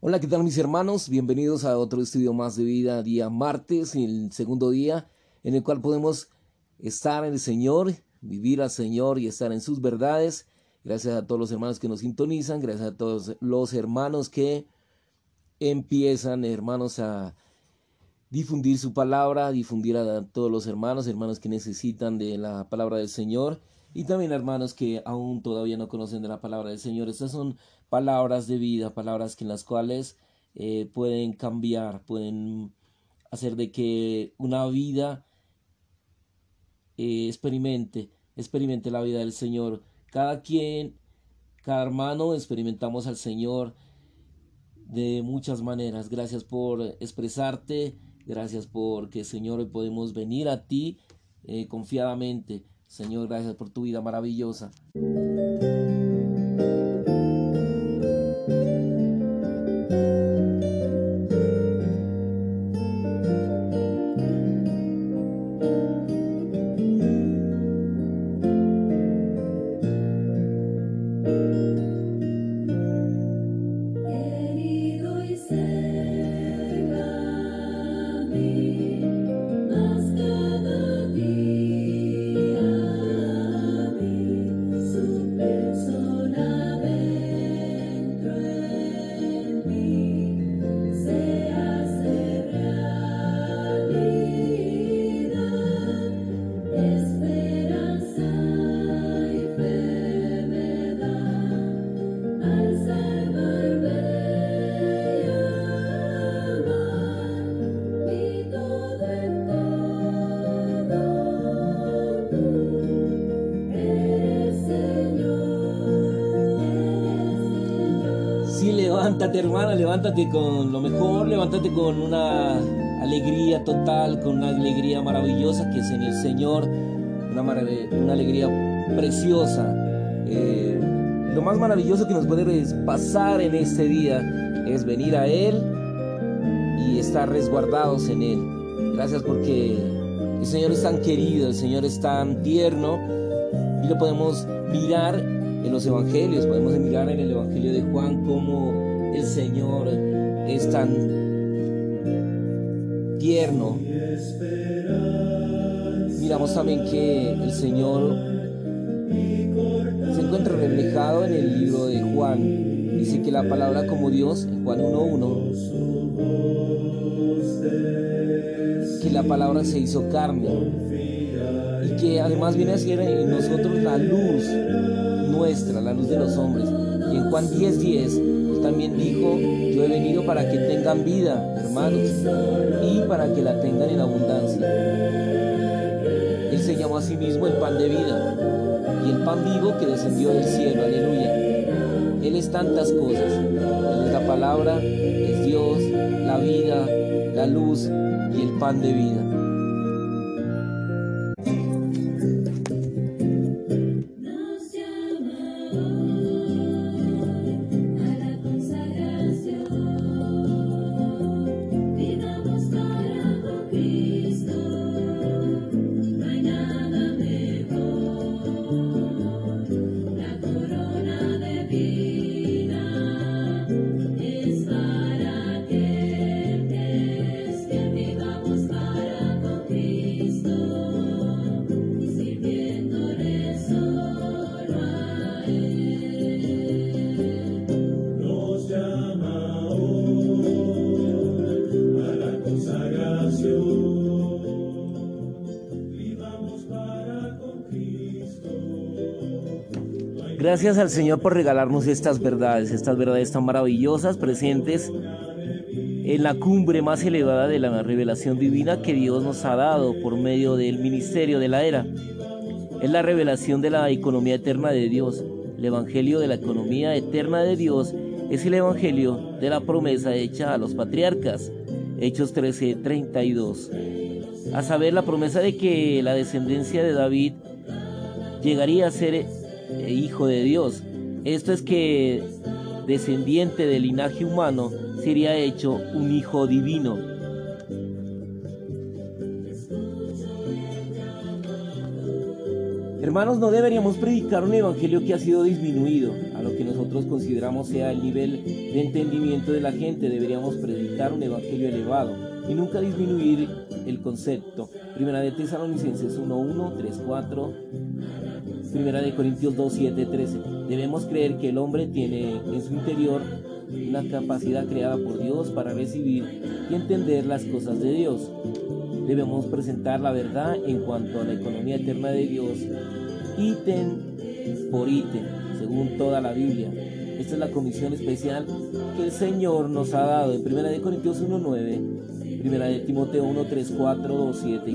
Hola, ¿qué tal mis hermanos? Bienvenidos a otro estudio más de vida, día martes, el segundo día en el cual podemos estar en el Señor, vivir al Señor y estar en sus verdades. Gracias a todos los hermanos que nos sintonizan, gracias a todos los hermanos que empiezan, hermanos, a difundir su palabra, difundir a todos los hermanos, hermanos que necesitan de la palabra del Señor y también hermanos que aún todavía no conocen de la palabra del Señor. Estas son palabras de vida, palabras en las cuales eh, pueden cambiar, pueden hacer de que una vida eh, experimente, experimente la vida del Señor. Cada quien, cada hermano experimentamos al Señor de muchas maneras. Gracias por expresarte, gracias porque Señor hoy podemos venir a ti eh, confiadamente. Señor, gracias por tu vida maravillosa. Levántate hermana, levántate con lo mejor, levántate con una alegría total, con una alegría maravillosa que es en el Señor, una, una alegría preciosa. Eh, lo más maravilloso que nos puede pasar en este día es venir a Él y estar resguardados en Él. Gracias porque el Señor es tan querido, el Señor es tan tierno y lo podemos mirar en los evangelios, podemos mirar en el evangelio de Juan como el Señor es tan tierno. Miramos también que el Señor se encuentra reflejado en el libro de Juan. Dice que la palabra como Dios, en Juan 1.1, que la palabra se hizo carne y que además viene a ser en nosotros la luz nuestra, la luz de los hombres. Y en Juan 10.10 también dijo, yo he venido para que tengan vida, hermanos, y para que la tengan en abundancia. Él se llamó a sí mismo el pan de vida y el pan vivo que descendió del cielo, aleluya. Él es tantas cosas. Él es la palabra, es Dios, la vida, la luz y el pan de vida. Gracias al Señor por regalarnos estas verdades, estas verdades tan maravillosas presentes en la cumbre más elevada de la revelación divina que Dios nos ha dado por medio del ministerio de la era. Es la revelación de la economía eterna de Dios. El Evangelio de la economía eterna de Dios es el Evangelio de la promesa hecha a los patriarcas. Hechos 13:32. A saber, la promesa de que la descendencia de David llegaría a ser eh, hijo de Dios. Esto es que descendiente del linaje humano sería hecho un hijo divino. Hermanos, no deberíamos predicar un evangelio que ha sido disminuido. lo que nosotros consideramos sea el nivel de entendimiento de la gente, deberíamos predicar un evangelio elevado y nunca disminuir el concepto. Primera de Tesalonicenses 1.1, 3.4, Primera de Corintios 2.7, 13. Debemos creer que el hombre tiene en su interior una capacidad creada por Dios para recibir y entender las cosas de Dios. Debemos presentar la verdad en cuanto a la economía eterna de Dios, ítem por ítem, según toda la Biblia. Esta es la comisión especial que el Señor nos ha dado en 1 de Corintios 1.9, 1 de Timoteo 1, 3, 4, 2, 7 y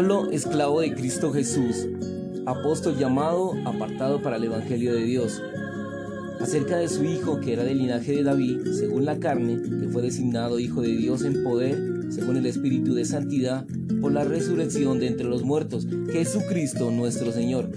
Pablo, esclavo de Cristo Jesús, apóstol llamado, apartado para el Evangelio de Dios, acerca de su Hijo que era del linaje de David, según la carne, que fue designado Hijo de Dios en poder, según el Espíritu de Santidad, por la resurrección de entre los muertos, Jesucristo nuestro Señor.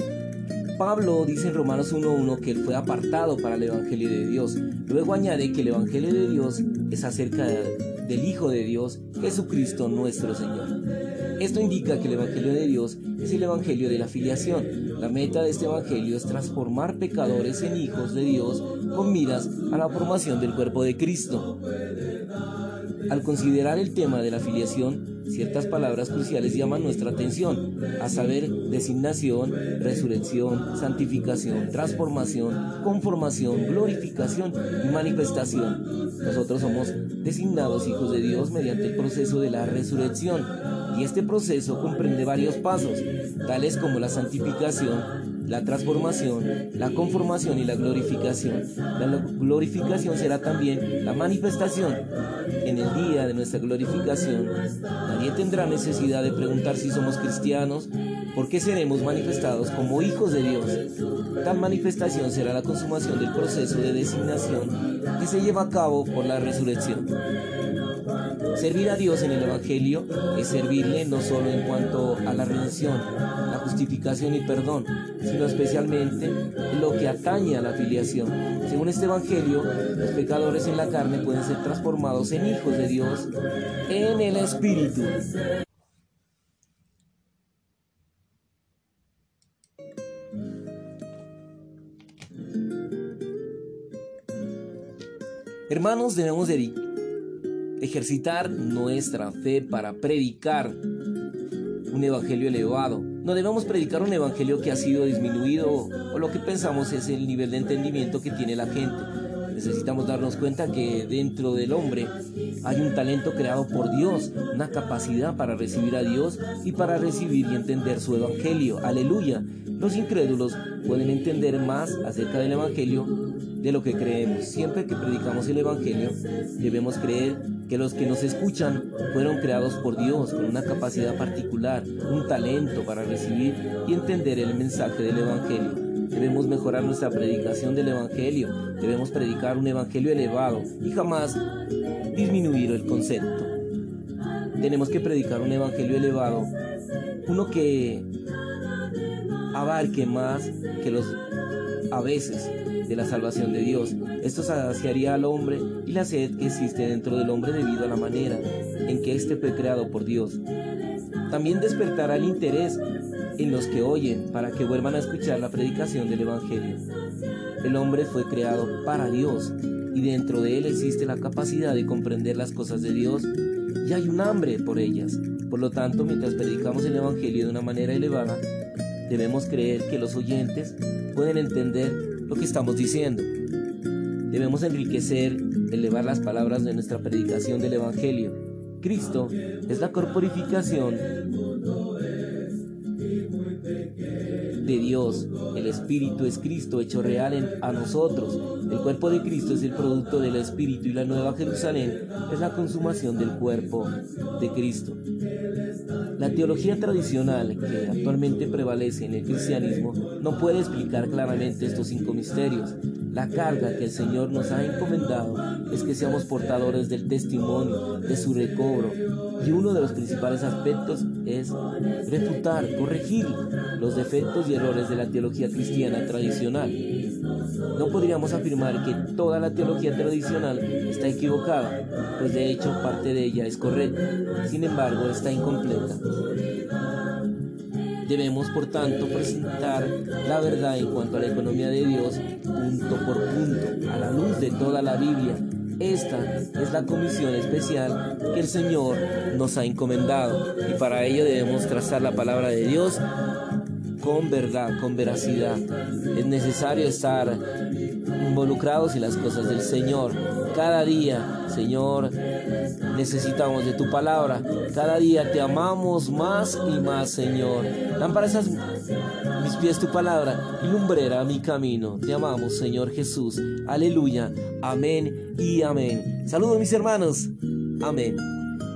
Pablo dice en Romanos 1.1 que él fue apartado para el Evangelio de Dios. Luego añade que el Evangelio de Dios es acerca del Hijo de Dios, Jesucristo nuestro Señor. Esto indica que el Evangelio de Dios es el Evangelio de la filiación. La meta de este Evangelio es transformar pecadores en hijos de Dios con miras a la formación del cuerpo de Cristo. Al considerar el tema de la filiación, ciertas palabras cruciales llaman nuestra atención, a saber, designación, resurrección, santificación, transformación, conformación, glorificación y manifestación. Nosotros somos designados hijos de Dios mediante el proceso de la resurrección y este proceso comprende varios pasos, tales como la santificación, la transformación, la conformación y la glorificación. La glorificación será también la manifestación. En el día de nuestra glorificación, nadie tendrá necesidad de preguntar si somos cristianos, porque seremos manifestados como hijos de Dios. Tal manifestación será la consumación del proceso de designación que se lleva a cabo por la resurrección. Servir a Dios en el Evangelio es servirle no solo en cuanto a la redención, la justificación y perdón, sino especialmente en lo que atañe a la filiación. Según este Evangelio, los pecadores en la carne pueden ser transformados en hijos de Dios en el Espíritu. Hermanos, debemos dedicar ejercitar nuestra fe para predicar un evangelio elevado. No debemos predicar un evangelio que ha sido disminuido o lo que pensamos es el nivel de entendimiento que tiene la gente. Necesitamos darnos cuenta que dentro del hombre hay un talento creado por Dios, una capacidad para recibir a Dios y para recibir y entender su evangelio. Aleluya. Los incrédulos pueden entender más acerca del evangelio de lo que creemos. Siempre que predicamos el evangelio, debemos creer que los que nos escuchan fueron creados por Dios con una capacidad particular, un talento para recibir y entender el mensaje del Evangelio. Debemos mejorar nuestra predicación del Evangelio, debemos predicar un Evangelio elevado y jamás disminuir el concepto. Tenemos que predicar un Evangelio elevado, uno que abarque más que los a veces de la salvación de Dios. Esto saciaría al hombre y la sed que existe dentro del hombre debido a la manera en que éste fue creado por Dios. También despertará el interés en los que oyen para que vuelvan a escuchar la predicación del Evangelio. El hombre fue creado para Dios y dentro de él existe la capacidad de comprender las cosas de Dios y hay un hambre por ellas. Por lo tanto, mientras predicamos el Evangelio de una manera elevada, debemos creer que los oyentes pueden entender lo que estamos diciendo. Debemos enriquecer, elevar las palabras de nuestra predicación del Evangelio. Cristo es la corporificación de Dios. El Espíritu es Cristo hecho real en, a nosotros. El cuerpo de Cristo es el producto del Espíritu y la Nueva Jerusalén es la consumación del cuerpo de Cristo. La teología tradicional que actualmente prevalece en el cristianismo no puede explicar claramente estos cinco misterios. La carga que el Señor nos ha encomendado es que seamos portadores del testimonio, de su recobro, y uno de los principales aspectos es refutar, corregir los defectos y errores de la teología cristiana tradicional. No podríamos afirmar que toda la teología tradicional está equivocada, pues de hecho parte de ella es correcta, sin embargo está incompleta. Debemos, por tanto, presentar la verdad en cuanto a la economía de Dios punto por punto, a la luz de toda la Biblia. Esta es la comisión especial que el Señor nos ha encomendado. Y para ello debemos trazar la palabra de Dios con verdad, con veracidad. Es necesario estar involucrados en las cosas del Señor. Cada día, Señor, necesitamos de tu palabra. Cada día te amamos más y más, Señor. para esas mis pies tu palabra y lumbrera mi camino. Te amamos, Señor Jesús. Aleluya. Amén y amén. Saludos mis hermanos. Amén.